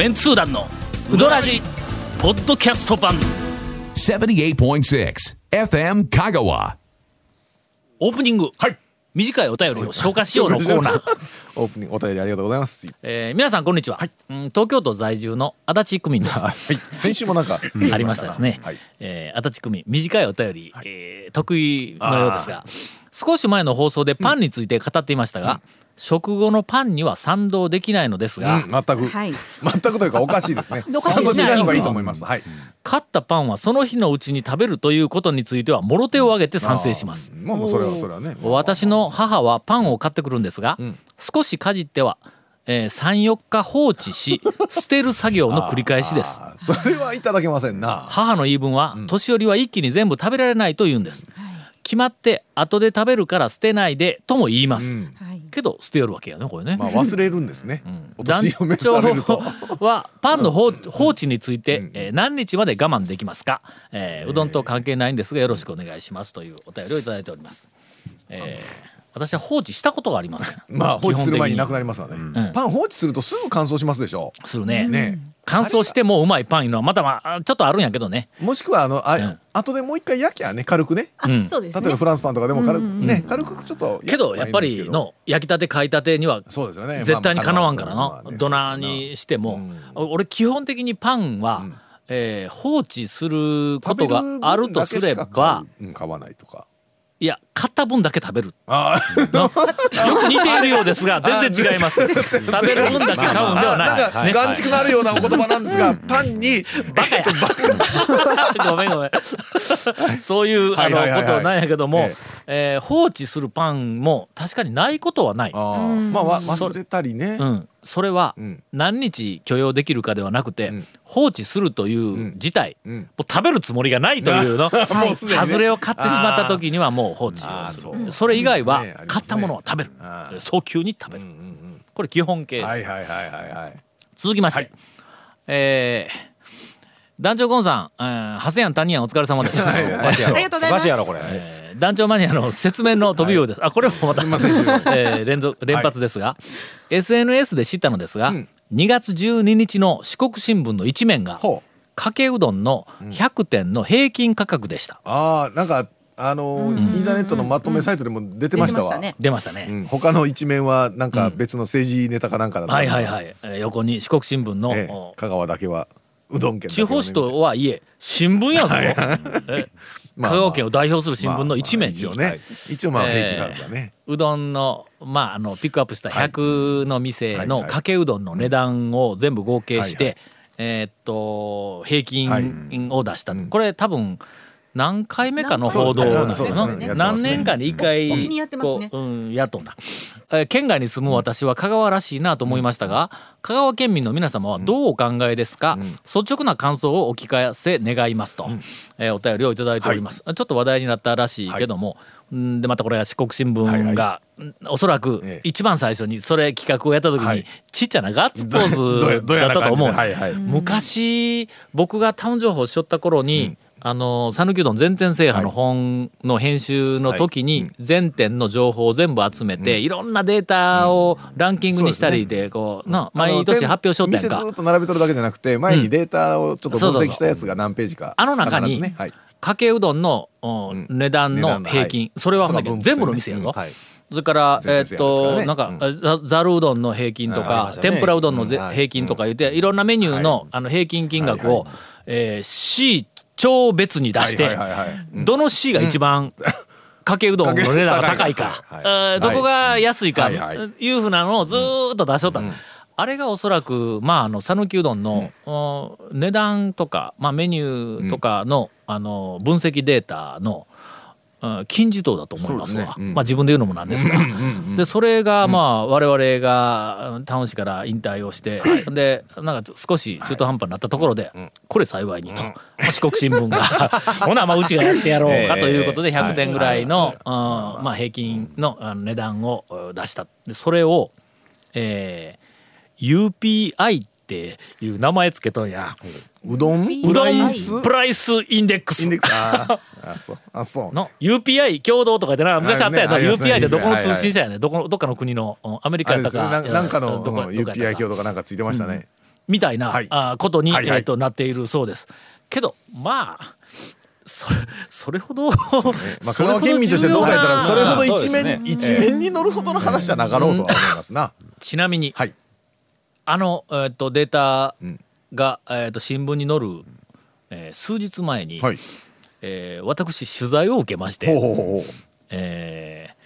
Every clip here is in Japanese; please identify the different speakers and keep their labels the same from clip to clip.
Speaker 1: メンツー団のウドラジポッドキャスト版。
Speaker 2: 78.6 FM Kagawa.
Speaker 1: オープニング、
Speaker 3: はい。
Speaker 1: 短いお便りを消化しようのコーナー、
Speaker 3: オープニングお便りありがとうございます。
Speaker 1: えー皆さんこんにちは、うん東京都在住の足立区民です。
Speaker 3: はい。先週もなんか、
Speaker 1: ありましたですね。
Speaker 3: はい。
Speaker 1: えー足立区民、短いお便り、えー得意のようですが、少し前の放送でパンについて語っていましたが、食後のパンには賛同できないのですが、
Speaker 3: うん全く、
Speaker 4: はい
Speaker 3: 全くというかおかしいですね。賛同しない方がいいと思います。はい。
Speaker 1: 買ったパンはその日のうちに食べるということについては、もろ手を挙げて賛成します。
Speaker 3: まあもうそれはそれはね。
Speaker 1: 私の母はパンを買ってくるんですが、少しかじっては、えー、34日放置し 捨てる作業の繰り返しです
Speaker 3: それはいただけませんな。
Speaker 1: 母の言い分は、年寄りは一気に全部食べられないと言うんです、決まって後で食べるから捨てないでとも言います、
Speaker 3: うん。
Speaker 4: はい。
Speaker 1: けど捨てよるわけやねこれね、
Speaker 3: まあ忘れるんですね。お
Speaker 1: 団
Speaker 3: 年を召されると。
Speaker 1: 長はパンの放放置について、えー何日まで我慢できますか、えーうどんと関係ないんですがよろしくお願いしますというお便りをいただいております、えー私は放置したことがありません
Speaker 3: まあ放置する前になくな
Speaker 1: り
Speaker 3: りますわね。
Speaker 1: ん。
Speaker 3: パン放置するとすぐ乾燥しますでしょ。
Speaker 1: するね。
Speaker 3: ね。
Speaker 1: 乾燥してもうまいパンいうのはまだまあちょっとあるんやけどね。
Speaker 3: もしくはあの
Speaker 1: ん。
Speaker 3: あ後でもう一回焼きゃね。軽くね。
Speaker 4: あ、
Speaker 1: うん。
Speaker 4: そうですね。
Speaker 3: 例えばフランスパンとかでも軽くね軽くちょっと。
Speaker 1: けどやっぱりの焼きたて買いたてには
Speaker 3: そうですよね。
Speaker 1: 絶対にかなわんから
Speaker 3: まあまあまあ
Speaker 1: のどなにしても。俺基本的にパンはえー放置することがあるとすれば
Speaker 3: うん買わないとか。
Speaker 1: いや買った分だけ食べる。よく似ているようですが 全然違います。食べる分だけ買うんでは
Speaker 3: な
Speaker 1: い。
Speaker 3: か眼蓄のあるようなお言葉なんですが、パンに
Speaker 1: バカや。ごめんごめん。そういうあのことなんやけども
Speaker 3: え
Speaker 1: え。ー放置するパンも確かにないことはない。
Speaker 3: まあわ忘れたりね。
Speaker 1: うん、それは
Speaker 3: ん。
Speaker 1: 何日許容できるかではなくて、
Speaker 3: ん。
Speaker 1: 放置するという事態、
Speaker 3: ん。
Speaker 1: もう食べるつもりがないというの、外れを買ってしまった時にはもう放置をする。それ以外は買ったものは食べる、早急に食べる、これ基本形、
Speaker 3: はいはいはいはいはい。
Speaker 1: 続きまして、
Speaker 3: はい。
Speaker 1: えー団長ゴンさん、えー、ハセヤンタニヤンお疲れ様です。
Speaker 4: ありがとうございます。
Speaker 5: バシやろこれ。
Speaker 1: えー団長マニアの説明の飛びようです。あ、これもまた、えー連続、連発ですが、SNS で知ったのですが、
Speaker 3: ん
Speaker 1: 2月12日の四国新聞の一面が。かけうどんの100点の平均価格でした。
Speaker 3: ああなんかあのーインターネットのまとめサイトでも出てましたわ。
Speaker 4: 出てましたね
Speaker 1: 出ましたね。
Speaker 3: うん他の一面はなんか別の政治ネタかなんかだった
Speaker 1: はいはいはい。えー横に四国新聞の、
Speaker 3: ええ
Speaker 1: お
Speaker 3: 香川だけはうどん県だけ
Speaker 1: 地
Speaker 3: はね
Speaker 1: 方紙とはいえ、新聞やぞ。え
Speaker 3: まあ
Speaker 1: 香川県を代表する新聞の一面に、
Speaker 3: まあまあ一応ね。一応まあ平均価格がね。
Speaker 1: うどんの,、まあ、あのピックアップした100の店
Speaker 3: はいはい。
Speaker 1: のかけうどんの値段を全部合計して、
Speaker 3: はい
Speaker 1: えーっと平
Speaker 3: はい。
Speaker 1: 均を出した、これ多分何回目かの報道なん
Speaker 3: ですね。
Speaker 1: 何年かに一回
Speaker 4: お気にやってますね。
Speaker 1: こう、うん、やっとんだ、えー県外に住む私は香川らしいなと思いましたが、香川県民の皆様はどうお考えですか、率直な感想をお聞かせ願いますと、えーお便りをいただいております、ちょっと話題になったらしいけども、んでまたこれは四国新聞が、んおそらく
Speaker 3: ええ。
Speaker 1: 一番最初にそれ企画をやった時に、
Speaker 3: はい。
Speaker 1: ちっちゃなガッツポーズだったと思う、昔僕がタウン情報をしょった頃に、あの讃岐うどん全店制覇の本の編集の時に全店の情報を全部集めて、いろんなデータをランキングにしたりでこうな毎年発表しとったやんか
Speaker 3: 店ずっと並べとるだけじゃなくて前にデータをちょっと分析したやつが何ページか
Speaker 1: あの中にかけうどんの、お値段の平均、
Speaker 3: はい。
Speaker 1: それは全部の店やぞ、
Speaker 3: はい。
Speaker 1: それから、えーっと、なんか、ざざるうどんの平均とか天ぷらうどんの平均とか言って、いろんなメニューの、あの平均金額を、えー C 超別に出して、どの C が一番、かけうどんの値段が高いか、
Speaker 3: はい。
Speaker 1: えーどこが安いか、
Speaker 3: はい
Speaker 1: うふうなのをずーっと出しとった。あれがおそらく、まあ、あの、讃岐うどんの、お値段とか、まあ、メニューとかの、あの、分析データの、うん金字塔だと思いますわ。
Speaker 3: ね。うん。
Speaker 1: まあ自分で言うのもなんですが。で、それがまあ我々がうんタウン市から引退をして、で、なんか少し中途半端になったところで、これ幸いにと、まあ四国新聞が、ほなまあうちがやってやろうかということで100点ぐらいの、うんまあ平均の値段をうん出した。で、それを、えー UPI っていう名前つけとんや。
Speaker 3: うどん？
Speaker 1: うどん
Speaker 3: プライス？
Speaker 1: プライス？インデックス。
Speaker 3: インデックス。あー。あそう。あそう。
Speaker 1: の UPI 共同とかでな昔あったやんな、UPI ってどこの通信社やねどこどっかの国のうんアメリカやったか。
Speaker 3: ね。なんかの UPI 表とかなんかついてましたね。
Speaker 1: みたいな、
Speaker 3: はい。
Speaker 1: あことに、えー、となっているそうです。けどまあそれそれほど、
Speaker 3: まあ、香川県民としてどうか言ったらそれほど一面、一面に乗るほどの話じゃなかろうとは思いますな。
Speaker 1: ちなみに、
Speaker 3: はい。
Speaker 1: あの、えー、とデータ
Speaker 3: ん
Speaker 1: が、えー、と新聞に載る、えー数日前に、
Speaker 3: はい。
Speaker 1: えー私取材を受けまして、
Speaker 3: ほ。
Speaker 1: えー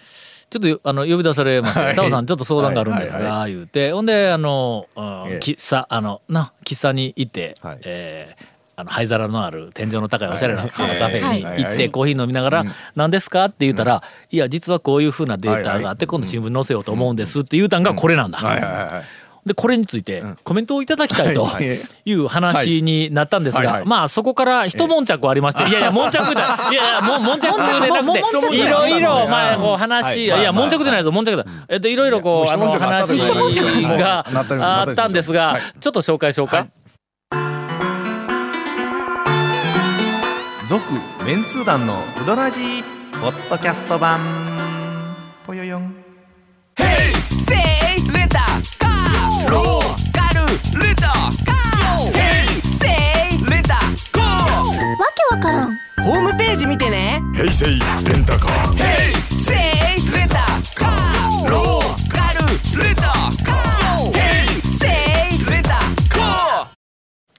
Speaker 1: ちょっとよあの呼び出されまして
Speaker 3: はい「
Speaker 1: タオさんちょっと相談があるんです
Speaker 3: はいはい
Speaker 1: が」言うて。ほんであの、うん
Speaker 3: ええ。
Speaker 1: 喫茶あのな喫茶に行って、
Speaker 4: はい。
Speaker 1: えーあの灰皿のある天井の高いおしゃれな
Speaker 3: はい。
Speaker 1: カフェに
Speaker 3: はい。
Speaker 1: 行ってコーヒー飲みながら「何ですか?」って言ったら「いや実はこういうふうなデータがあっ
Speaker 3: はい
Speaker 1: て今度新聞に載せようと思うんです」って言うたんがこれなんだ。でこれについてコメントをいただきたいと
Speaker 3: はい
Speaker 1: う話になったんですがまあそこから一悶着ありましてい。やいや悶着でいやいや悶着で なくていろいろまあこう
Speaker 3: は
Speaker 1: 話い
Speaker 3: はい
Speaker 1: や悶着でないと悶着だえっといろいろこうあの話があったんですが
Speaker 3: はい
Speaker 1: ちょっと紹介しようか
Speaker 5: 続メンツー団のウドラジーポッドキャスト版
Speaker 6: ね
Speaker 3: 平成レンタカー。
Speaker 6: せいレンタカーローカルレンタカーヘイセイレンタカ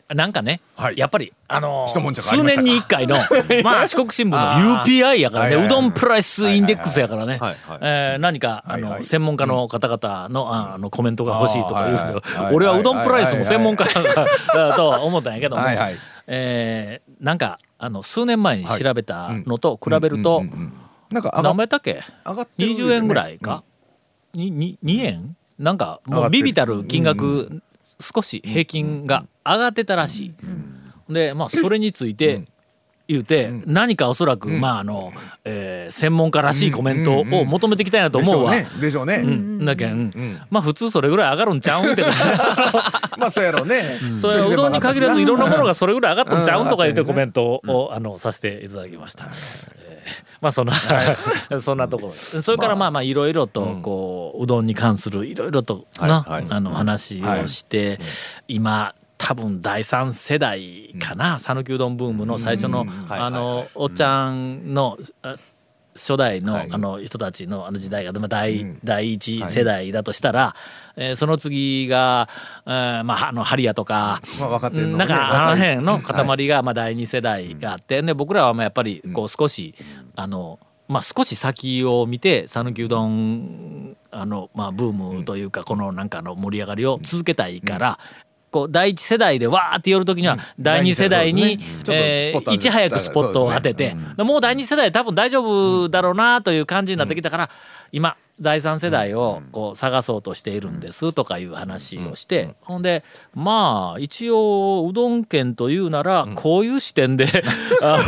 Speaker 6: ー
Speaker 1: なんかね
Speaker 3: はい。
Speaker 1: やっぱりあの
Speaker 3: 一悶着あり
Speaker 1: 数年に一回の まあ四国新聞の UPI やから
Speaker 3: はいはいはい。う
Speaker 1: ねどんプライスインデックスやからね。えー何かあの専門家の方々のああのコメントが欲しいとか言うけど俺はうどんプライスも専門家だとは思ったんやけども。
Speaker 3: は
Speaker 1: えーなんかあの数年前に調べたのと比べると
Speaker 3: なんか
Speaker 1: 何倍やっけ？
Speaker 3: 上がってる
Speaker 1: 20円ぐらいか、にに 2, 円？なんかもうビビたる金額、少し平均が上がってたらしい。でまあそれについて言うて、何かおそらく、まああの、えー専門家らしいコメントを求めてきたんやと思うわ。
Speaker 3: でしょうね。
Speaker 1: だけん、まあ普通それぐらい上がるんちゃうんって
Speaker 3: まあそうやろうね。
Speaker 1: そうどんに限らずいろんなものがそれぐらい上がったんちゃうんとか言って
Speaker 3: うん
Speaker 1: コメントを、あのさせていただきました。えー。まあそんな、そんなところそれからまあ。まあいろいろとこううどんに関するいろいろとな、あの話をして、今多分第三世代かな讃岐うどんブームの最初の、
Speaker 4: はい
Speaker 1: あのおっちゃんのあ初代の,、
Speaker 3: はい。
Speaker 1: あの人たちのあの時代が、まあ、第,、第一世代だとしたら、えーその次が、えーまあ、あのハリヤとか、
Speaker 3: まあ分かってるの？
Speaker 1: なんかあの辺の塊がまあ第二世代があって、で僕らはまあやっぱりこう少し、あのまあ少し先を見て讃岐うどんあのまあブームというかこのなんかの盛り上がりを続けたいから。こう第一世代でわーって寄る時には第二世代に、えーいち早くスポットを当てて、でもう第二世代多分大丈夫だろうなという感じになってきたから、今第三世代をこう探そうとしているんですとかいう話をして、ほんでまあ一応うどん県というならこういう視点で、あ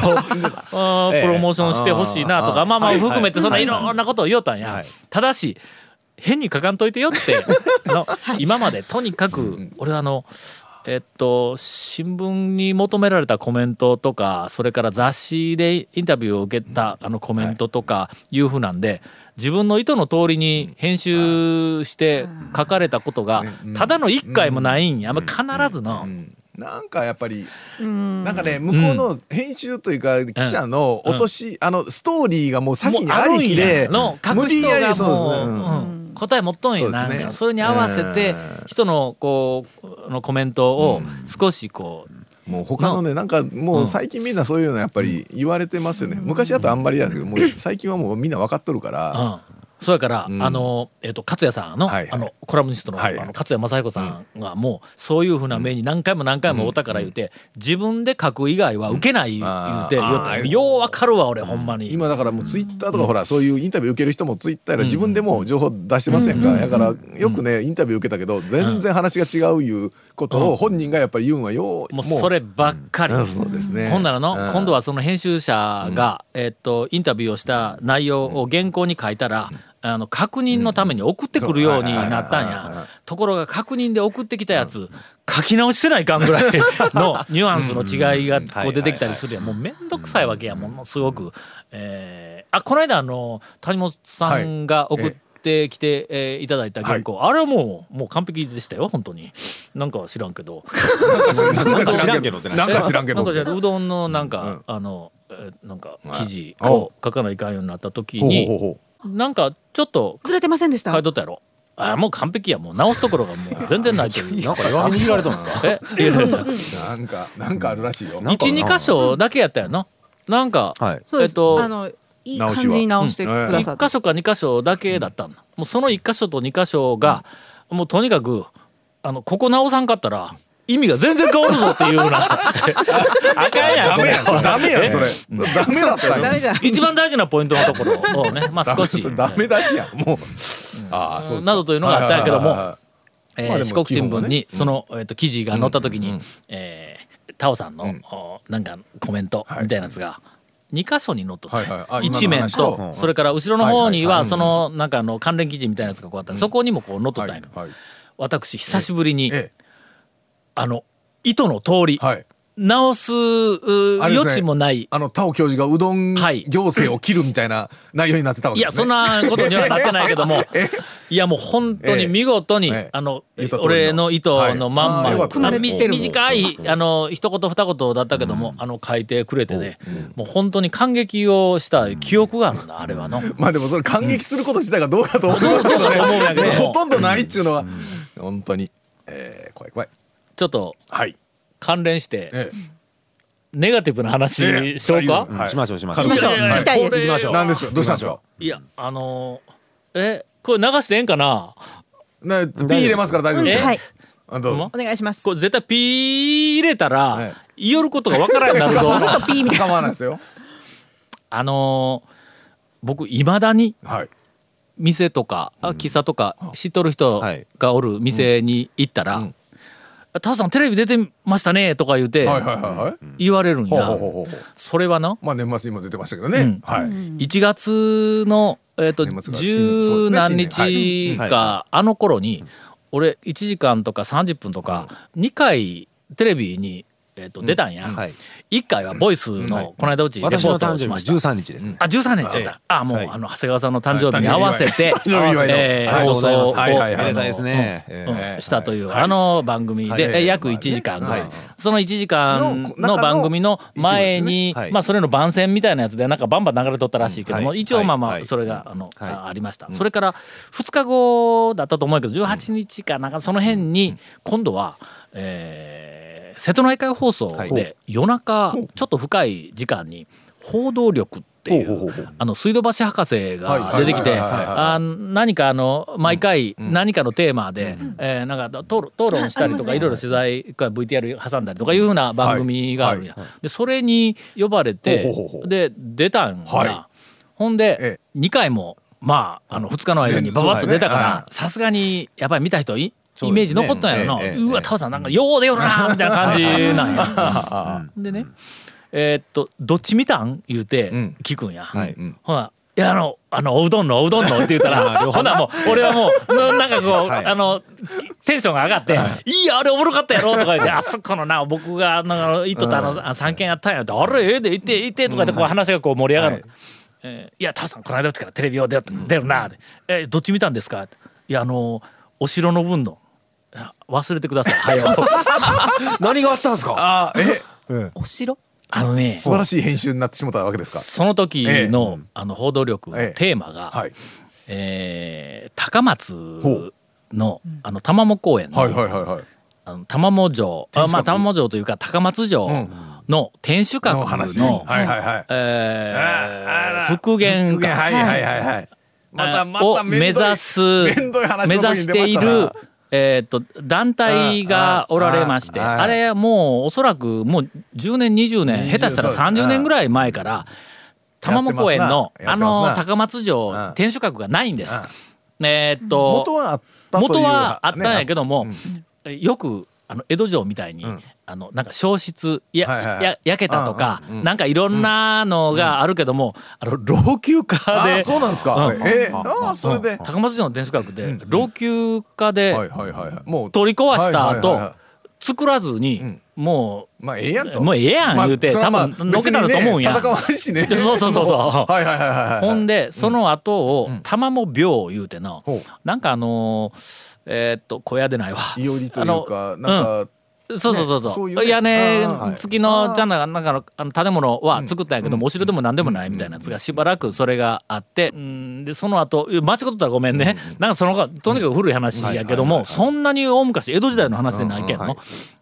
Speaker 1: のプロモーションしてほしいなとか、まあまあ含めてそんないろんなことを言おうたん。や。ただし変に書かんといてよって の今までとにかく俺はあのえっと新聞に求められたコメントとかそれから雑誌でインタビューを受けたあのコメントとかい。うふうなんで自分の意図の通りに編集して書かれたことがただの一回もないんや。まあ必ずの。
Speaker 3: なんかやっぱり、なんかね、向こうの編集というか、記者の落とし、あの、ストーリーがもう先にありきで、
Speaker 1: の書く人がもう、うん答え持っとんよ、なんか。それに合わせて人のこうのコメントを少しこう
Speaker 3: もう他のね、なんかもう最近みんなそういうのやっぱり言われてますよね。昔だとあんまりやけど、もう最近はもうみんな分かっとるから、
Speaker 1: うん、そうやから、
Speaker 3: ん。
Speaker 1: あの、えっ、と、勝也さんの、あの、コラムニストの、
Speaker 3: はい
Speaker 1: あの、勝也正彦さんが、もう、そういうふうな目に何回も何回もお宝言うて、自分で書く以外は受けない言うて、うようわかるわ、俺、ほんまに。
Speaker 3: 今だからもうツイッターとかほら、そういうインタビュー受ける人もツイッターやら自分でも情報出してませんか？だからよくね、インタビュー受けたけど、全然話が違ういうことを本人がやっぱり言うんはよう、
Speaker 1: もうそればっかり。
Speaker 3: うん。そうですね。
Speaker 1: ほんならの、
Speaker 3: うん。
Speaker 1: 今度はその編集者が、えっと、インタビューをした内容を原稿に書いたら、あの、確認のために送ってくるようになったん
Speaker 3: はいはいはいはい。
Speaker 1: や。ところが確認で送ってきたやつ、書き直してないかんぐらいの ニュアンスの違いがこう出てきたりするやん。もうめんどくさいわけや、ものすごく。えーあ、この間あの、谷本さんが送っってきて、えーいただいた原稿、あれはもうもう完璧でしたよ本当に。なんか知らんけど。
Speaker 3: なんか知らんけど。ってなんか知らんけど
Speaker 1: なんかじゃあうどんのなんか、あの、えーなんか記事を書かないかんようになった時になんかちょっと
Speaker 4: ずれてませんでした？
Speaker 1: 書いとったやろ。あもう完璧や。もう直すところがもう全然 ないという
Speaker 7: なんか弱みに見られたんですか？
Speaker 1: えいやいやいや。
Speaker 3: うなんかなんかあるらしいよ。
Speaker 1: 一二箇所だけやったよな。なんか、
Speaker 7: はい。
Speaker 4: そうです、
Speaker 1: えっと
Speaker 4: あのいい感じに直してくださって、
Speaker 1: 一箇所か二箇所だけだったんだ、もうその一箇所と二箇所が、もうとにかくあのここ直さんかったら意味が全然変わるぞっていうような。あかんやん。それ
Speaker 3: ダメやんそれ。ダメやんそれ。ダメだったよ。
Speaker 4: ダメじゃん
Speaker 1: 一番大事なポイントのところ。をねまあ少し。
Speaker 3: ダメ出しやんもう。ああそう
Speaker 1: などというのがあったんやけどもえー四国新聞にその、えー、と記事が載った時に、えータオさんの、おなんかコメントみたいなやつが、2箇所に載っとった。んや
Speaker 3: はいはい。あ
Speaker 1: 一面と
Speaker 3: と
Speaker 1: それから後ろの方に
Speaker 3: は
Speaker 1: そのなんかあの関連記事みたいなやつがこうあった。ん。でそこにもこう載っとったんやけど。私久しぶりに
Speaker 3: ええ
Speaker 1: あの意図の通り
Speaker 3: はい。
Speaker 1: 直す余地もない。
Speaker 3: あの田尾教授がうどん
Speaker 1: はい
Speaker 3: 行政を切るみたいな 内容になってたわけですね。
Speaker 1: いやそんなことにはなってないけども いやもう本当に見事に、
Speaker 3: ええ。
Speaker 1: あの俺の意図のまんま、
Speaker 3: はいあ
Speaker 1: れ短いあの一言二言だったけども、あの書いてくれてね、もう本当に感激をした記憶があるんだあれは。の。
Speaker 3: まあでもそれ感激すること自体がどうかと思うんですけどね。ほとんどないっちゅうのは本当に。えー怖い怖い
Speaker 1: ちょっと
Speaker 3: はい。
Speaker 1: 関連して
Speaker 3: え
Speaker 1: ネガティブな話
Speaker 3: ええ。
Speaker 1: しようか、
Speaker 3: はい。
Speaker 7: しましょうしましょう。
Speaker 3: しましょう。
Speaker 1: いやい
Speaker 4: き
Speaker 7: ましょう
Speaker 3: 何ですよどうしたんですか
Speaker 1: いやあのーえこれ流してええんかな？
Speaker 3: ねピー入れますから大丈夫です
Speaker 4: はい。
Speaker 3: あどうぞ。
Speaker 4: お願いします。
Speaker 1: これ絶対ピー入れたら、
Speaker 3: え
Speaker 1: 言おることがわからんなるぞ。
Speaker 4: ずっとピーみたい
Speaker 3: 構わないですよ。
Speaker 1: あのー僕いまだに
Speaker 3: はい。
Speaker 1: 店とかあ喫茶とか知っとる人
Speaker 7: はい。
Speaker 1: がおる店に行ったら
Speaker 3: ん「
Speaker 1: タオさんテレビ出てましたね」とか言うて言われるんや。それはな。
Speaker 3: まあ年末にも出てましたけどね。
Speaker 1: うん。
Speaker 3: はい。
Speaker 1: 1月のえっと十何日かあの頃に俺1時間とか30分とか2回テレビにえっと出たんや。
Speaker 7: はい。
Speaker 1: 1回はボイスのこの間うちレポートをしました。
Speaker 7: 13日ですね。
Speaker 1: あ、13年ちゃった。あ、もう、
Speaker 7: はい。
Speaker 1: あの、長谷川さんの誕生日に合わせて、えー放送を、したという、あの番組で、約1時間ぐらい
Speaker 3: はい。
Speaker 1: その1時間
Speaker 3: の
Speaker 1: の番組の前に、まあ、それの番宣みたいなやつで、なんかバンバン流れとったらしいけども、
Speaker 7: はい。
Speaker 1: 一応、まあまあ、
Speaker 7: はい。
Speaker 1: それが、あの、ありました。それから、2日後だったと思うけど、18日かなんか、その辺に、今度は、えー瀬戸内海放送
Speaker 7: はい。
Speaker 1: で、夜中、ちょっと深い時間に、報道力ってい
Speaker 3: ほう
Speaker 1: あの、水道橋博士が出てきて、何かあの毎回何かのテーマで、えーなんか討論したりとかい。ろいろ取材か VTR 挟んだりとかいうふうな番組があるん。や、でそれに呼ばれてで出たんや、
Speaker 3: は
Speaker 1: ほんで
Speaker 3: え
Speaker 1: 2回もまああの2日の間に
Speaker 3: ね
Speaker 1: ババッと出たからさすがにやっぱり見た人いイメージ残ったんやろな、
Speaker 7: ええええ。
Speaker 1: うわタオさんなんかよう出よるなみたいな感じなん。や。でね。えーっと「どっち見たん?」言うて
Speaker 3: ん。
Speaker 1: 聞くんや。
Speaker 7: はい
Speaker 1: ほな、いや、あの、あの、おうどんの、おうどんの？って言ったら、ほな、もう、俺はもう、ななんかこう、
Speaker 7: はい。
Speaker 1: あの、テンションが上がって、い、や、あれおもろかったやろとか言って、あそこのな、僕が、なん。か、糸とあの、あ三軒やったんやって、あれ、ええで、行って、行って、とか言って、こう話がこう盛り上がる。
Speaker 7: はい。
Speaker 1: えーいや、タオさん、この間うちからテレビを出出るなって。えーどっち見たんですか？いや、あの、お城の分の、忘れてください。はよ。
Speaker 7: 何があったんですか？
Speaker 3: あーえ
Speaker 4: お城？
Speaker 1: あのね、
Speaker 3: 素晴らしい編集になってしまったわけですか？
Speaker 1: その時の、あの、報道力の
Speaker 3: ええ。
Speaker 1: テーマが、
Speaker 3: はい。
Speaker 1: えー高松
Speaker 3: ほ
Speaker 1: のあの玉藻公園の,、
Speaker 3: はいはいはいはい。
Speaker 1: あの玉藻城あまあ玉藻城というか高松城の天守閣の
Speaker 3: の話。はいはいはい。
Speaker 1: えー復元
Speaker 3: 復元。
Speaker 1: 化
Speaker 3: はいはいはいはい。またま
Speaker 1: を
Speaker 3: た
Speaker 1: 目指す目指しているえーっと団体がおられまして
Speaker 3: あ
Speaker 1: れはもうおそらくもう10年20年
Speaker 3: 20
Speaker 1: 下手したら
Speaker 3: そうです
Speaker 1: 30年ぐらい前から玉藻公園のあの高松城
Speaker 3: うん。
Speaker 1: 天守閣がないんです。えーっと
Speaker 3: 元はあったという
Speaker 1: 元はあったんやけ
Speaker 3: ど
Speaker 1: ども、よくあの江戸城みたいに、あのなんか消失や、
Speaker 3: はいはいはい。
Speaker 1: や焼けたとか、
Speaker 3: うんうんうん
Speaker 1: なんかいろんなのがあるけども、あの老朽化で。
Speaker 3: あそうなんですか。
Speaker 1: うん。
Speaker 3: えーそれで
Speaker 1: うん。高松城の天守閣で老朽化で
Speaker 3: はいはいはいはい。もう
Speaker 1: 取り壊した後作らずに、も
Speaker 3: まあええやんと。
Speaker 1: もうええやん言うて
Speaker 3: まあ
Speaker 1: 多分のけなると思うんや。
Speaker 3: ね戦わんしね。
Speaker 1: そうそうそうそ う。
Speaker 3: はいはいはいはいはい。
Speaker 1: ほんでその後を玉も病言うての
Speaker 3: ほう。
Speaker 1: なんかあのーえーっと小屋でないわ。
Speaker 3: いおりというか
Speaker 1: あの
Speaker 3: なんか
Speaker 1: そうそうそうそう,、
Speaker 3: そういうね。
Speaker 1: 屋根付きのじゃななんかのあの建物は作ったんやけども、お城でも何でもないみたいなやつがしばらくそれがあって、うん、でその後間違ってたらごめんね、なんかそのがとにかく古い話やけども、そんなに大昔江戸時代の話でないけんの。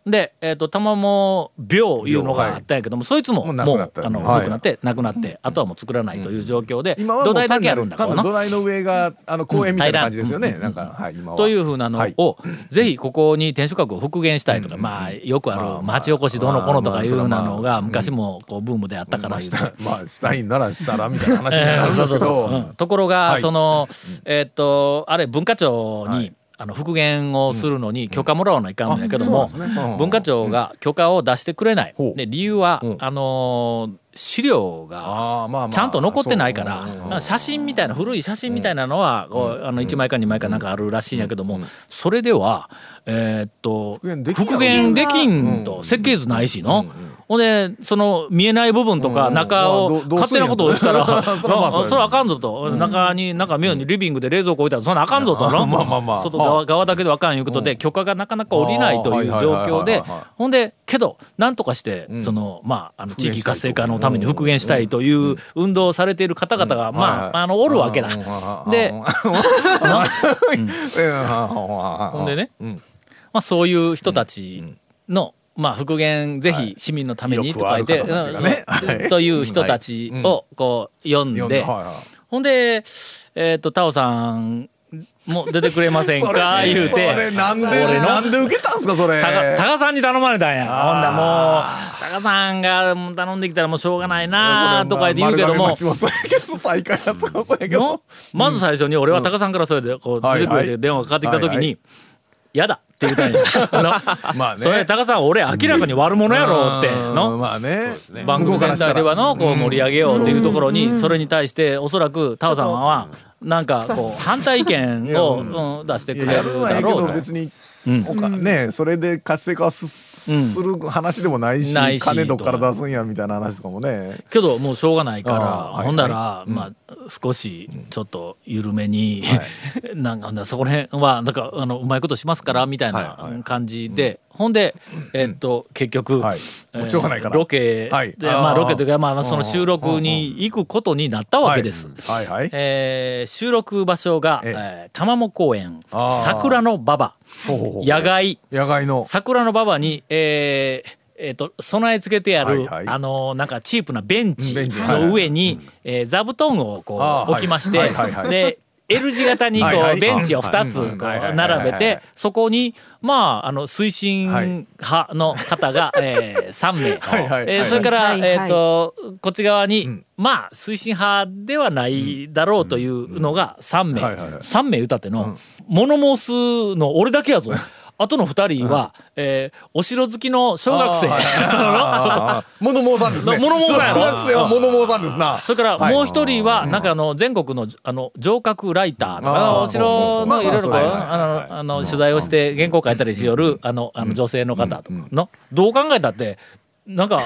Speaker 1: で、えー、と玉も病いうのがあったんやけども、そいつも
Speaker 3: もう
Speaker 1: もう
Speaker 3: なくなった。
Speaker 1: あの
Speaker 3: はい。
Speaker 1: 古くなってなくなって、あとはもう作らないという状況で、
Speaker 3: 今はもう
Speaker 1: 土台だけあるんだ
Speaker 3: 多
Speaker 1: こうの。
Speaker 3: 分土台の上があの公園みたいな感じですよね。なんかはい今は。
Speaker 1: というふうなの
Speaker 3: はい。
Speaker 1: を、ぜひここに天守閣を復元したいとか、まあよくある町おこしどうのこうのとかいうようなのが昔もこうブームであったから言うて
Speaker 3: まあしたいんならしたらみたいな話になるんですけど
Speaker 1: う。ん。ところが、
Speaker 3: はい。
Speaker 1: そのえーっとあれ文化庁に、あの復元をするのに許可もらわないかんのやけども、文化庁が許可を出してくれない、で理由は、
Speaker 3: うん
Speaker 1: あのー資料がちゃんと残ってないから、写真みたいな古い写真みたいなのは、あの1枚か2枚かなんかあるらしいんやけども、それではえーっと
Speaker 3: 復元できん
Speaker 1: と設計図ないしの。ほんでその見えない部分とか
Speaker 3: うん。
Speaker 1: 中
Speaker 3: まあ
Speaker 1: を勝手なことをした
Speaker 3: ら そ
Speaker 1: れあかんぞと。中になんか妙にリビングで冷蔵庫置いたらそんなあかんぞと。の
Speaker 3: まあまあまあ。
Speaker 1: 外側側だけではあかんいうことで許可がなかなか下りないという状況でほんでけどなんとかしてそのまああの地域活性化のために復元したいという運動をされている方々がまああのおるわけだ。でほん。でね、まあ、そういう人たちの、まあ、復元ぜひ市民のためにとか言って、
Speaker 3: 意欲ある方たちがね。
Speaker 1: うん
Speaker 3: はい。
Speaker 1: という人たちをこう読んで、ほんで、えっ、と、タオさんも出てくれませんか？言うて。
Speaker 3: それなんで
Speaker 1: 俺の？
Speaker 3: なんで受けたんすかそれ？
Speaker 1: タカさんに頼まれたんや。ほんだらもう、タカさんが頼んできたらもうしょうがないなとか言って言うけども、まず最初に俺はタカさんからそれでこう出てくれて電話がかかってきた時に「やだ」って言ったんや。あの
Speaker 3: まあね。
Speaker 1: それタカさん俺明らかに悪者やろって
Speaker 3: うん。
Speaker 1: の？
Speaker 3: まあね。
Speaker 1: 番組全体ではのこう盛り上げようっていうところにそれに対しておそらくタオさんはなんかこう反対意見をうん。出してくれ
Speaker 3: る
Speaker 1: だろうと。
Speaker 3: おかねそれで活性化すする話でもないし
Speaker 1: ないし
Speaker 3: 金どっから出すんやみたいな話とかもね。
Speaker 1: けどもうしょうがないから
Speaker 3: はい
Speaker 1: ほんだらまあ少しちょっと緩めに なんかそこら辺はなんかあのうまいことしますからみたいな感じでほんでえっと結局
Speaker 3: はい。しょうがないから。
Speaker 1: ロケ
Speaker 3: はい。
Speaker 1: でまあロケというかまあその収録に行くことになったわけです。
Speaker 3: はいはい。
Speaker 1: えー収録場所が、
Speaker 3: ええ。
Speaker 1: えー玉藻公園。桜の馬場。野外。
Speaker 3: 野外の。
Speaker 1: 桜の馬場に、えーえーと備え付けてある、
Speaker 3: はいはい。
Speaker 1: あのーなんかチープなベンチの上に、えー座布団をこう置きまして、
Speaker 3: はいはいはい。
Speaker 1: で L 字型にこうベンチを2つ並べてそこにまああの推進派の方が、えー3名、えーそれから、えー、とこっち側に、まあ推進派ではないだろうというのが3名、
Speaker 3: はいはいはい。
Speaker 1: 3名歌っての、物申すの俺だけやぞ。あとの2人は、えーお城好きの小学生。
Speaker 3: あー物申さんですね。
Speaker 1: 物申さんやろ？
Speaker 3: 小学生は物申さんですな。
Speaker 1: それからもう一人は、なんかあの、全国の、あの、城郭ライターとか、
Speaker 3: あー
Speaker 1: お城のいろいろこう、
Speaker 3: まあ
Speaker 1: の、あの、取材をして原稿書いたりしよる、あの、あの、女性の方の、どう考えたって、なんか、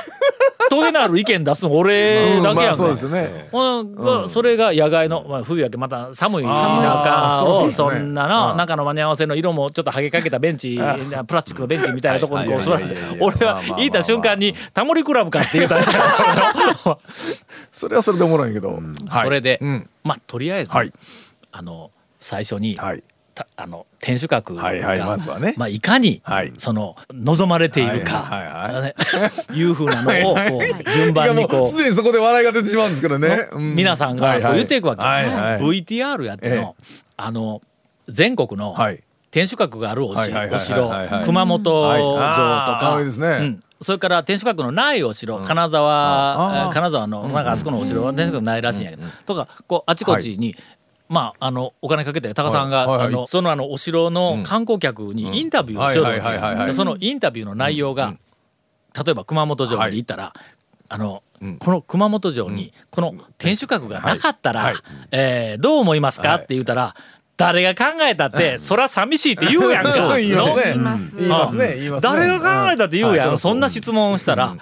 Speaker 1: トゲのある意見出すの俺だけやんか
Speaker 3: まあそね。
Speaker 1: うん。がそれが野外の、まあ、冬やけまた寒い中を
Speaker 3: そ
Speaker 1: んなの中の間に合わせの色もちょっと剥げかけたベンチプラスチックのベンチみたいなところにこう座らせて俺は言いた瞬間に「タモリクラブか」って言うた
Speaker 3: それはそれでおもろいけどはい
Speaker 1: それで、
Speaker 3: うん
Speaker 1: まあとりあえず、
Speaker 3: はい
Speaker 1: あ。の最初に、
Speaker 3: はい
Speaker 1: たあの天守閣が、
Speaker 3: はいはいまずはね。
Speaker 1: まあ、いかに、
Speaker 3: はい。
Speaker 1: その望まれているか、
Speaker 3: はい。はいはい。
Speaker 1: うふうなのをこう順番にこう。
Speaker 3: うすでにそこで笑いが出てしまうんですけどね。うん。
Speaker 1: 皆さんがこう言っていくわけ、
Speaker 3: はいはい。
Speaker 1: VTR やっての,、あの全国の
Speaker 3: はい。
Speaker 1: 天守閣があるお城熊本城と
Speaker 3: はい。
Speaker 1: か、うん。それから天守閣のないお城、金沢金沢のなんかあそこのお城は天守閣ないらしいんやけど、とかこうあちこちに、まあ、あのお金かけて高さんが、
Speaker 3: はい。はいはい
Speaker 1: あのそのあのお城の観光客にインタビューをしようとそのインタビューの内容が、例えば熊本城に行ったら、あの、この熊本城にこの天守閣がなかったら、
Speaker 3: はいはい。
Speaker 1: えーどう思いますか、
Speaker 3: はい
Speaker 1: って言うたら誰が考えたって、そら寂しいって言うやんか。
Speaker 3: 言いますね。
Speaker 4: 言います。
Speaker 3: ね。言いますね。
Speaker 1: 誰が考えたって言うやん、
Speaker 3: はい。
Speaker 1: そんな質問をしたら、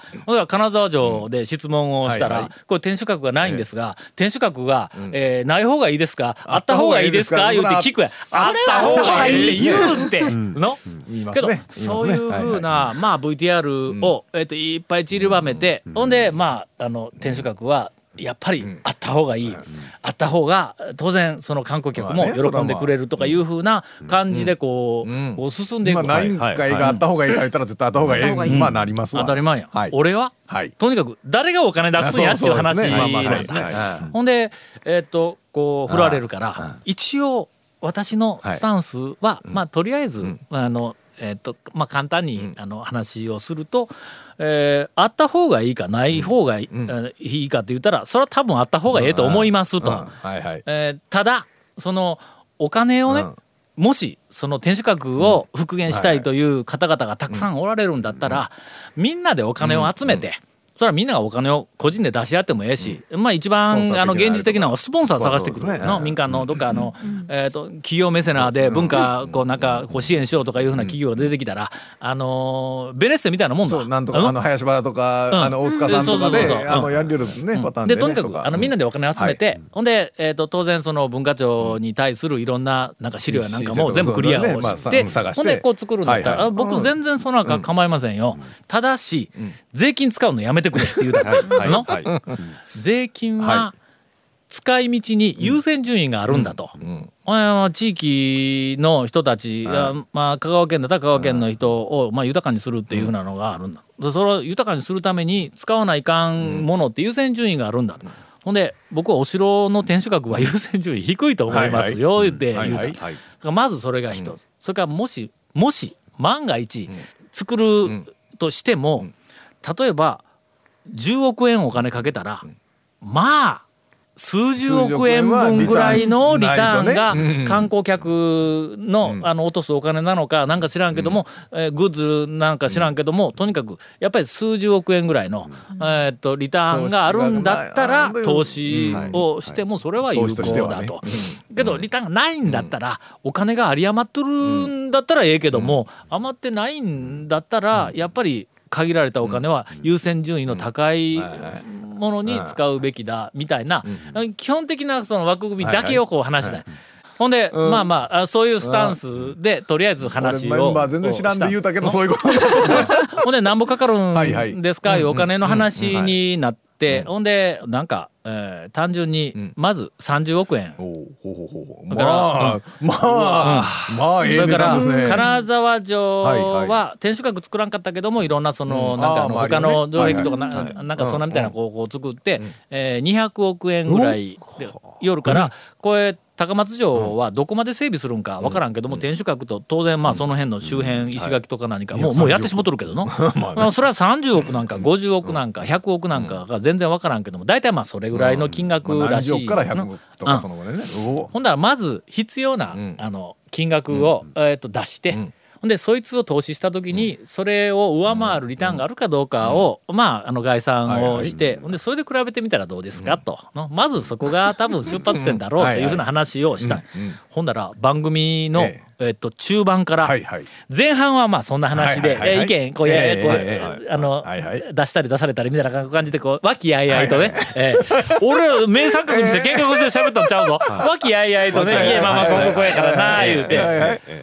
Speaker 1: 金沢城で質問をしたら、これ天守閣がないんですが、天守閣が、えーない方がいいですか？あった方がいいですか？
Speaker 3: あった方がいいですか？
Speaker 1: 言うて聞くやん。あった方がいいって言うって、の？けど、
Speaker 3: 言いますね。
Speaker 1: そういうふうな、まあ VTR を、えっといっぱい散りばめて、ほんでまああの天守閣はやっぱりあった方がいい、あった方が当然その観光客も喜んでくれるとかいうふうな感じでこう,、こう進んでいく。
Speaker 3: 今ない。んかいがあった方がいいか言ったら絶対あった方がいい。まあなりますわ。
Speaker 1: 当たり前やん、
Speaker 3: はい。
Speaker 1: 俺は、
Speaker 3: はい。
Speaker 1: とにかく誰がお金出すんやっていう話。なんだ
Speaker 3: ですね。はい。
Speaker 1: ほんでえっとこう振られるから一応私のスタンスは、まあとりあえず、あのえっとまあ簡単に、あの話をすると、えーあった方がいいかない方がいい,、いいかって言ったらそれは多分あった方がええと思いますと。
Speaker 3: うんはいはい。
Speaker 1: えーただそのお金をね、
Speaker 3: うん。
Speaker 1: もしその天守閣を復元したいという方々がたくさんおられるんだったら、みんなでお金を集めて、それはみんながお金を個人で出し合ってもええし、まあ一番あの現実的なのはスポンサー探してくる。の、
Speaker 3: ね
Speaker 1: 民間のどっかあの、えー、と企業メセナーで文化こうなんかこう支援しようとかいうふうな企業が出てきたら、あのーベネッセみたいなもんだ。
Speaker 3: なんとか
Speaker 1: うん？
Speaker 3: あの林原とか、
Speaker 1: うん。
Speaker 3: あの大塚さんとかで、やりよるね、パターンで、
Speaker 1: とにかくあのみんなでお金を集めて、ほんで、えー、と当然その文化庁に対するいろんななんか資料やなんかも全部クリアをして、ほんでこう作るんだったら、僕全然そんなか構いませんよ、ただし、税金使うのやめてくれって言うの、
Speaker 7: はい
Speaker 1: 税金は
Speaker 3: は
Speaker 1: 使い道に優先順位があるんだと。まあ地域の人たちが、まあ、香川県だったら香川県の人を、まあ、豊かにするっていうふうなのがあるんだ。でそれを豊かにするために使わないかんものって優先順位があるんだと。ほんで僕はお城の天守閣は優先順位低いと思いますよ、言って言うまずそれが一つ、それからもしもし万が一作るとしても、例えば10億円お金かけたら、まあ数十億円分ぐらいのリターンが観光客のあの落とすお金なのかなんか知らんけども、えーグッズなんか知らんけども、とにかくやっぱり数十億円ぐらいの、えーっとリターンがあるんだったら投
Speaker 3: 投
Speaker 1: 資をしてもそれは有効だと。けどリターンがないんだったら、お金が有り余っとるんだったらええけども、余ってないんだったらやっぱり限られたお金は優先順位の高いものに使うべきだみたいな基本的なその枠組みだけをこう話したい。ほんで、まあまああそういうスタンスでとりあえず話を。
Speaker 3: 俺メン全然知らんで言うたけどそういうこと
Speaker 1: ほんで何ぼかかるんですかいうお金の話になってほんでなんか、えー単純にまず30億円。だから
Speaker 3: まあまあ、まあええ
Speaker 1: から金沢城
Speaker 3: は
Speaker 1: 天守閣作らんかったけどもいろんなその
Speaker 3: うん。
Speaker 1: なんかあの他の城壁とかなんかそんなみたいなこう作ってえー200億円ぐらいで夜からこれ高松城はどこまで整備するんか分からんけども天守閣と当然まあその辺の周辺石垣とか何かもうもうやってしもっとるけどの。まあそれは30億なんか50億なんか100億なんかが全然分からんけども大体まあそれぐらいの金額
Speaker 3: まあ
Speaker 1: らしい
Speaker 3: 何十億から100
Speaker 1: の
Speaker 3: 億とかそのぐらいね。お
Speaker 1: ほんだらまず必要な、あの金額を、えー、と出して、ほんでそいつを投資した時にそれを上回るリターンがあるかどうかを、まああの概算をして、ほんでそれで比べてみたらどうですか、と。のまずそこが多分出発点だろうというふうな話をした、ほんだら番組の、
Speaker 3: え
Speaker 1: えっと中盤から、前半はまあそんな話で、意見こう、や
Speaker 3: ええ
Speaker 1: こう
Speaker 3: ええ
Speaker 1: あの、
Speaker 3: はいはい。
Speaker 1: 出したり出されたりみたいな感じでこう和気あいあいとね、ええ俺名作にして見学して喋ったんちゃうぞ。和気あいあいとね「いやまあまあこここやからな」言うて。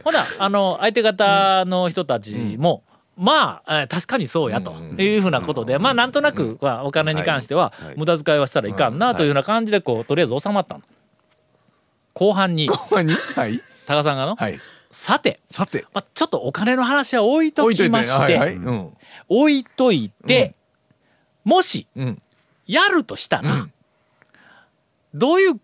Speaker 1: ほなあの相手方の人たちも、まあ、えー確かにそうやというふうなことで、まあなんとなくはお金に関しては無駄遣いはしたらいかんなというふうな感じでこうとりあえず収まったの。後半に。
Speaker 3: ほんまに？はい
Speaker 1: 高さんがの、
Speaker 3: はい。
Speaker 1: さて、
Speaker 3: さて。
Speaker 1: まあ、ちょっとお金の話は置いときまして、
Speaker 3: はいはい。うん。
Speaker 1: 置いといて、もし
Speaker 3: うん。
Speaker 1: やるとしたら、どういう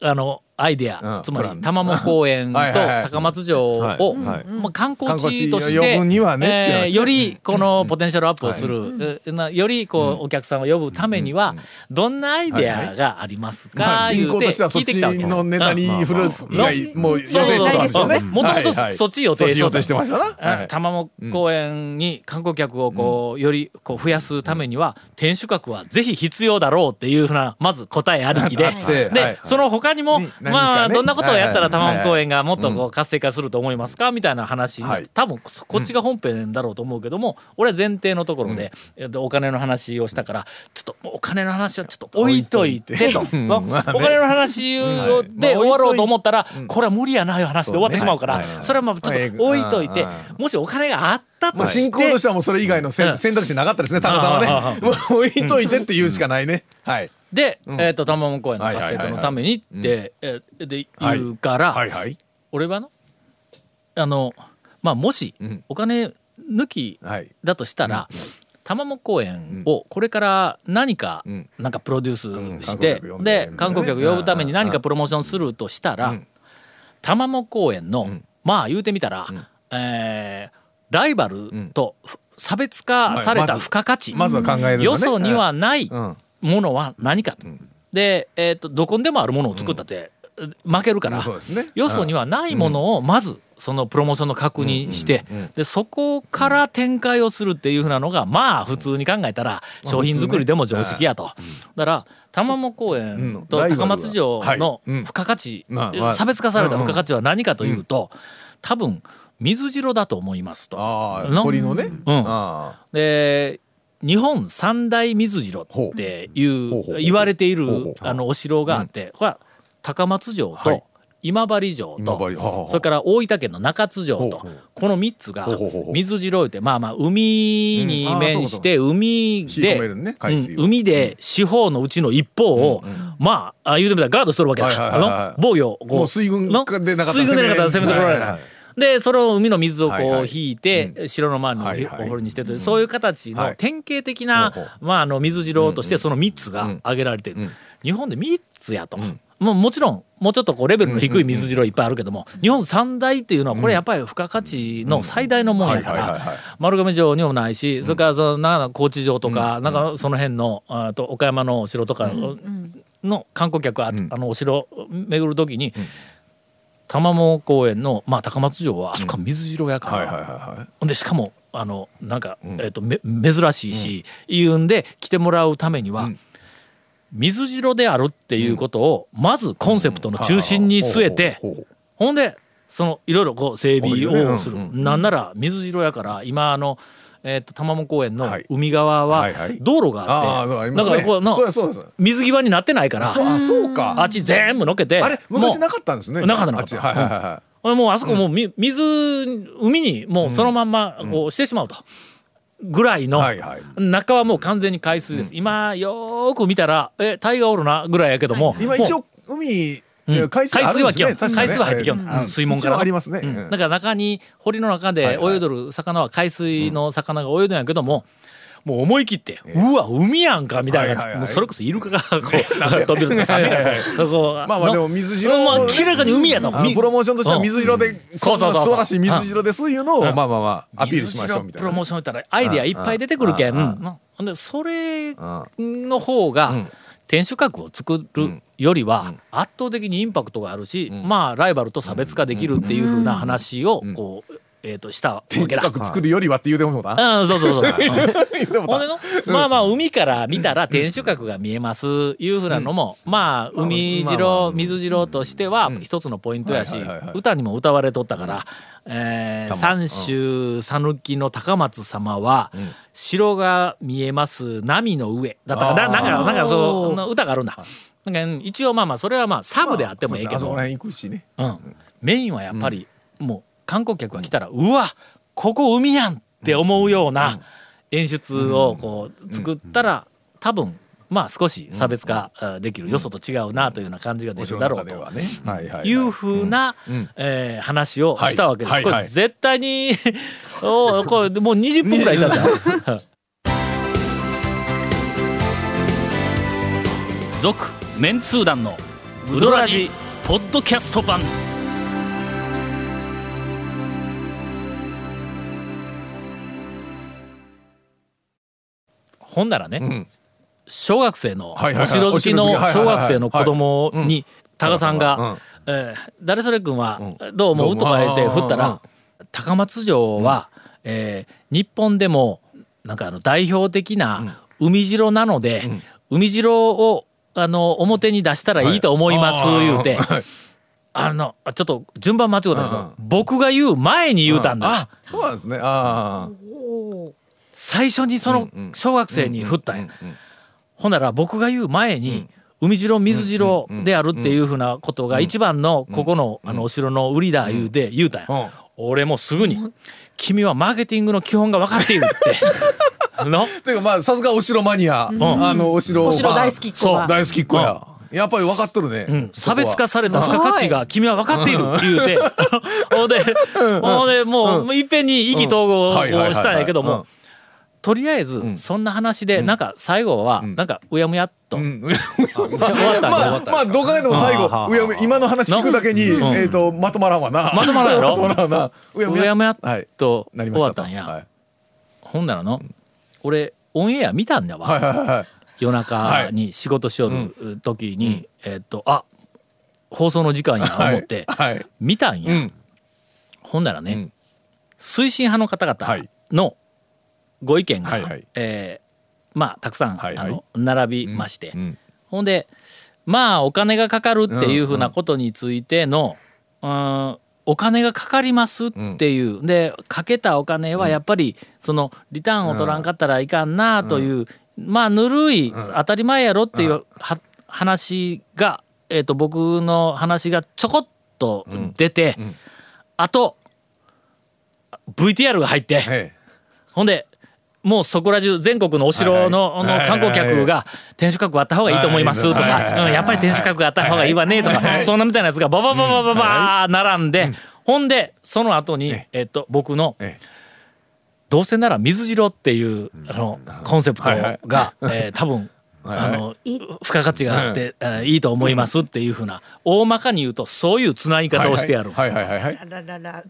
Speaker 1: あのアイデア、
Speaker 3: うん。
Speaker 1: つまり玉藻公園と
Speaker 3: はいはいはい。
Speaker 1: 高松城を、
Speaker 7: はい。はい
Speaker 1: まあ、観光地として、
Speaker 3: ね
Speaker 1: えーよりこのポテンシャルアップをする、えなよりこうお客さんを呼ぶためにはどんなアイデアがありますか、
Speaker 3: まあ進
Speaker 1: 言うて
Speaker 3: 行としてはそっちのネタに振る以外もう予
Speaker 1: そう
Speaker 3: 定してたんですよね。
Speaker 1: もともとそっち予定
Speaker 3: そっち予定してましたな。はい
Speaker 1: あ玉藻公園に観光客をこうよりこう増やすためには天守閣はぜひ必要だろうっていうふうなまず答えありきで。で
Speaker 3: はい
Speaker 1: その他にもまあどんなことをやったら玉門公園
Speaker 3: が
Speaker 1: がもっとこう活性化すると思いますか？みたいな話に
Speaker 3: はい。
Speaker 1: 多分そこっちが本編だろうと思うけども俺は前提のところでえっとお金の話をしたからちょっとお金の話はちょっと置いといてと。まあお金の話をで終わろうと思ったらこれは無理やないう話で終わってしまうからそれはまあちょっと置いといてもしお金があった
Speaker 3: まあ
Speaker 1: として
Speaker 3: 進行としてはもうそれ以外の選択肢なかったですね高さんはね。置いといてって言うしかないね。はい
Speaker 1: で、えっと玉門公園の活性化のためにってえーで言うから、
Speaker 3: はいはい。
Speaker 1: 俺はのあのまあもし
Speaker 3: ん。
Speaker 1: お金抜き
Speaker 3: はい。
Speaker 1: だとしたら、玉門公園をこれから何か、
Speaker 3: ん。
Speaker 1: なんかプロデュースし
Speaker 3: うん。
Speaker 1: て、
Speaker 3: 観光客呼んで
Speaker 1: で観光客呼ぶために何かプロモーションするとしたら、玉門公園の、まあ言うてみたら、えーライバルとふ差別化された付加価値、
Speaker 3: まずは考えるのね。
Speaker 1: よそにはない
Speaker 3: うん
Speaker 1: ものは何かと。で、えー、とどこにでもあるものを作ったって、負けるから、
Speaker 3: ね。
Speaker 1: よそにはないものをまずそのプロモーションの確認して、でそこから展開をするっていうふうなのがまあ普通に考えたら商品作りでも常識やと。だから玉門公園と高松城の付加価値、差別化された付加価値は何かというと、多分水白だと思いますと。
Speaker 3: ああ
Speaker 1: の？
Speaker 3: ね。
Speaker 1: うん。
Speaker 3: あ
Speaker 1: で日本三大水城っていう言われているあのお城があって、これは高松城と今治城とそれから大分県の中津城とこの3つが水城ってまあまあ海に面して海で
Speaker 3: 海
Speaker 1: で四方のうちの一方をまあ言うてみたらガードしとるわけだあの防御をこう
Speaker 3: もう水軍でなかったら
Speaker 1: 攻めてこられないでそれを海の水をこう引いて城の周り
Speaker 3: はいはい。
Speaker 1: のお堀にしてというそういう形
Speaker 3: はい。
Speaker 1: の典型的なまああの水城としてその3つが挙げられている日本で3つやと。もうもちろんもうちょっとこうレベルの低い水城いっぱいあるけども日本三大っていうのはこれやっぱり付加価値の最大のもんやから丸亀城にもないしそれからその長野高知城とかなんかその辺のあと岡山のお城とかの観光客がああのお城を巡る時に玉門公園のまあ高松城はあそこは水城やから。
Speaker 3: はいはいはい
Speaker 1: でしかもあのなんか、えっとめ珍しいし、いうんで来てもらうためには、水城であるっていうことをまずコンセプトの中心に据えて、
Speaker 3: ほ
Speaker 1: んでそのいろいろこう整備をする、
Speaker 3: うんうん。
Speaker 1: なんなら水城やから今あの、えっと玉門公園の
Speaker 3: はい。
Speaker 1: 海側は道路が
Speaker 3: あ
Speaker 1: あって、だからこうの水際になってないから
Speaker 3: あそうか。
Speaker 1: あっち全部のけて
Speaker 3: あれ昔なかったんですね。
Speaker 1: なかったなかった。
Speaker 3: あち。はいはいはいはい。
Speaker 1: 俺もうあそこもうみ水海にもうそのまんまこうしてしまうと。ぐらいの中はもう完全に海水です、今よーく見たらえタイがおるなぐらいやけどもも
Speaker 3: 今一応海
Speaker 1: うん。は基本
Speaker 3: ね。
Speaker 1: 海水は入ってきよう。ん。水門から。
Speaker 3: ありますね。
Speaker 1: う
Speaker 3: うんん
Speaker 1: だから中に堀の中で泳いどる魚は海水の魚が泳いどんやけども、もう思い切って、うわ海やんかみたいな、
Speaker 3: はいはい
Speaker 1: それこそイルカがこう飛びるとかサメがこう。
Speaker 3: まあまあでも水城
Speaker 1: まあ明らかに海やと。
Speaker 3: プロモーションとしては水色で
Speaker 1: うんそうそう。そう
Speaker 3: 素晴らしい水色ですいうのを
Speaker 1: うん。
Speaker 3: まあまあまあアピールしましょうみたいな。
Speaker 1: プロモーション言ったらアイディアいっぱい出てくるけん、
Speaker 3: うん。
Speaker 1: でそれの方が
Speaker 3: ん
Speaker 1: 天守閣を作るよりは圧倒的にインパクトがあるし、まあライバルと差別化できるっていうふうな話をこう、えー、としたわ
Speaker 3: 天
Speaker 1: けだ。
Speaker 3: 守閣作るよりはって言うてもうた
Speaker 1: うん、そうそうそう。ほんでの、まあまあ海から見たら天守閣が見えますいうふうなのも、まあ海
Speaker 3: まあま
Speaker 1: 城、
Speaker 3: あ
Speaker 1: 水城としては一つのポイントやし歌にも歌われとったから、えー三州讃岐の高松様は、城が見えます波の上。だったからなかなんかそうな歌があるんだ。なんか一応まあまあそれはまあサブであってもええけど。
Speaker 3: あそこら、辺行くしね。
Speaker 1: うん、メインはやっぱり、もう観光客が来たら、うわここ海やんって思うような演出をこう作ったら、多分まあ少し差別化あできるよそと違うなというような感じが出るだろうと
Speaker 3: い
Speaker 1: うふうな、えー話をしたわけです。これ絶対に おこれもう20分ぐらい経った。続メンツー団のウドラジポッドキャスト版。ほんならね、
Speaker 3: ん。
Speaker 1: 小学生の
Speaker 3: はいはいはい。
Speaker 1: お城好きの小学生の子供に多賀さん
Speaker 3: うん。
Speaker 1: が「えー誰それ君はどう思う?」とか言って振ったら高松城はえー日本でもなんかあの代表的な海城なので海城をあの表に出したらいいと思います、言うて。あのちょっと順番間違ったけど僕が言う前に言うたんだ、
Speaker 3: あそうなんですね。あ
Speaker 1: 最初にその小学生に振ったんや、ほんなら僕が言う前に、海城水城であるっていうふうなことが一番のここのあのお城の売りだ言うて言うたんや、俺もすぐに「君はマーケティングの基本が分かっている」って。の？
Speaker 3: あていうかまあさすがお城マニア、あのお城
Speaker 4: お城大好きっ子
Speaker 3: 大好きっ子や。やっぱり分かっとるね、
Speaker 1: うん。差別化された付加価値が君は分かっている言うて。ほんでほんでもういっぺんに意気投合をしたんやけど
Speaker 3: うん。
Speaker 1: もとりあえずそんな話でなんか最後はなんかうやむやっと。
Speaker 3: うん。
Speaker 1: 終わったん
Speaker 3: ま
Speaker 1: や
Speaker 3: あまあどう考えても最後
Speaker 7: あ
Speaker 3: うやむ今の話聞くだけに、
Speaker 1: ん。
Speaker 3: えっ、とまとまらんわな。
Speaker 1: まとまらんやろ？
Speaker 3: まとまらんな。うや
Speaker 1: うやむやっ
Speaker 3: はい。
Speaker 1: と
Speaker 3: なりました。と
Speaker 1: 終わったんや。
Speaker 3: はい。
Speaker 1: ほんならの俺オンエア見たんだわ。
Speaker 3: はいはいはい
Speaker 1: 夜中に仕事しよる時にえっとあ放送の時間や思って
Speaker 3: はい。はい
Speaker 1: 見たんや。
Speaker 3: うん。
Speaker 1: ほんならね、
Speaker 3: うん。
Speaker 1: 推進派の方々のご意見が、
Speaker 3: はいはい。
Speaker 1: えーまあたくさん、
Speaker 3: はいはい。
Speaker 1: あの並びまして、
Speaker 3: うん
Speaker 1: ほんでまあお金がかかるっていうふうなことについての、うんお金がかかりますっていう、でかけたお金はやっぱりそのリターンを取らんかったらいかんなという、まあぬるい、当たり前やろっていうは話が、えー、と僕の話がちょこっと出て、あと VTR が入って、
Speaker 3: え
Speaker 1: ほんでもうそこら中全国のお城の,、の観光客が天守閣あった方がいいと思いますとか、やっぱり天守閣あった方がいいわねとか、そんなみたいなやつがババババババー並んで、ほんでその後に、えっと僕の
Speaker 3: ええ。
Speaker 1: どうせなら水城っていうあのコンセプトが、えー多分あの付加価値があって、えーいいと思いますっていうふうな大まかに言うとそういうつない方をしてやる、
Speaker 3: はいはい。はい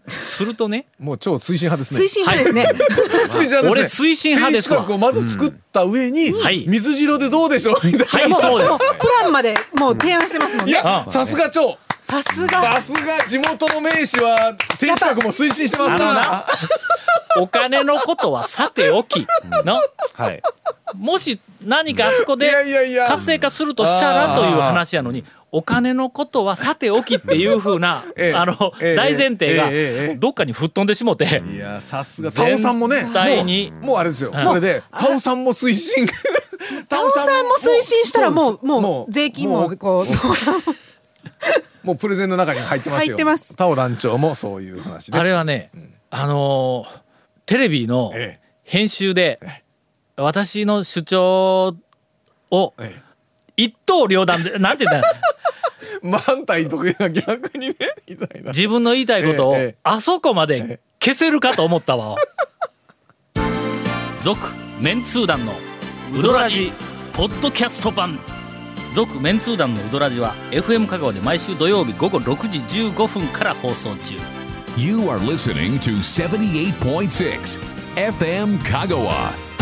Speaker 1: するとね
Speaker 3: もう超推進派ですね。
Speaker 4: 推進派ですね。
Speaker 3: 推進派ですね。
Speaker 1: 俺推進派ですわ。
Speaker 3: 天守閣をまず作った上に、
Speaker 1: はい。
Speaker 3: 水白でどうでしょう？みたいな、
Speaker 1: はいそうです。
Speaker 4: もうプランまでもう提案してますもんね。
Speaker 3: いやさすが超
Speaker 4: さすが。
Speaker 3: さすが。地元の名士は天守閣も推進してます
Speaker 1: な。お金のことはさておきの。
Speaker 7: はい。
Speaker 1: もし何かあそこで活性化するとしたらという話やのにお金のことはさておきっていうふうな
Speaker 3: ええ。
Speaker 1: あの
Speaker 3: ええ。
Speaker 1: 大前提がどっかに吹っ飛んでしもて。
Speaker 3: いやさすが。タオさんもねもうもうあれですよ。これでタオさんも推進。タ
Speaker 4: タオさんも推進したらもうも
Speaker 3: も
Speaker 4: う税金も
Speaker 3: もう。
Speaker 4: こう
Speaker 3: もうプレゼンの中に入ってますよ。
Speaker 4: 入ってます。
Speaker 3: タオ団長もそういう話で。
Speaker 1: あれはねあのーテレビの
Speaker 3: え
Speaker 1: 編集で私の主張を
Speaker 3: え
Speaker 1: 一刀両断で なんて言ったら
Speaker 3: 満体得意な逆にねみたいな。
Speaker 1: 自分の言いたいことを
Speaker 3: ええ
Speaker 1: あそこまで消せるかと思ったわ。続メンツー団のウドラジポッドキャスト版。続メンツー団のウドラジは FM 香川で毎週土曜日午後6時15分から放送中。
Speaker 2: You are listening to 78.6 FM Kagawa.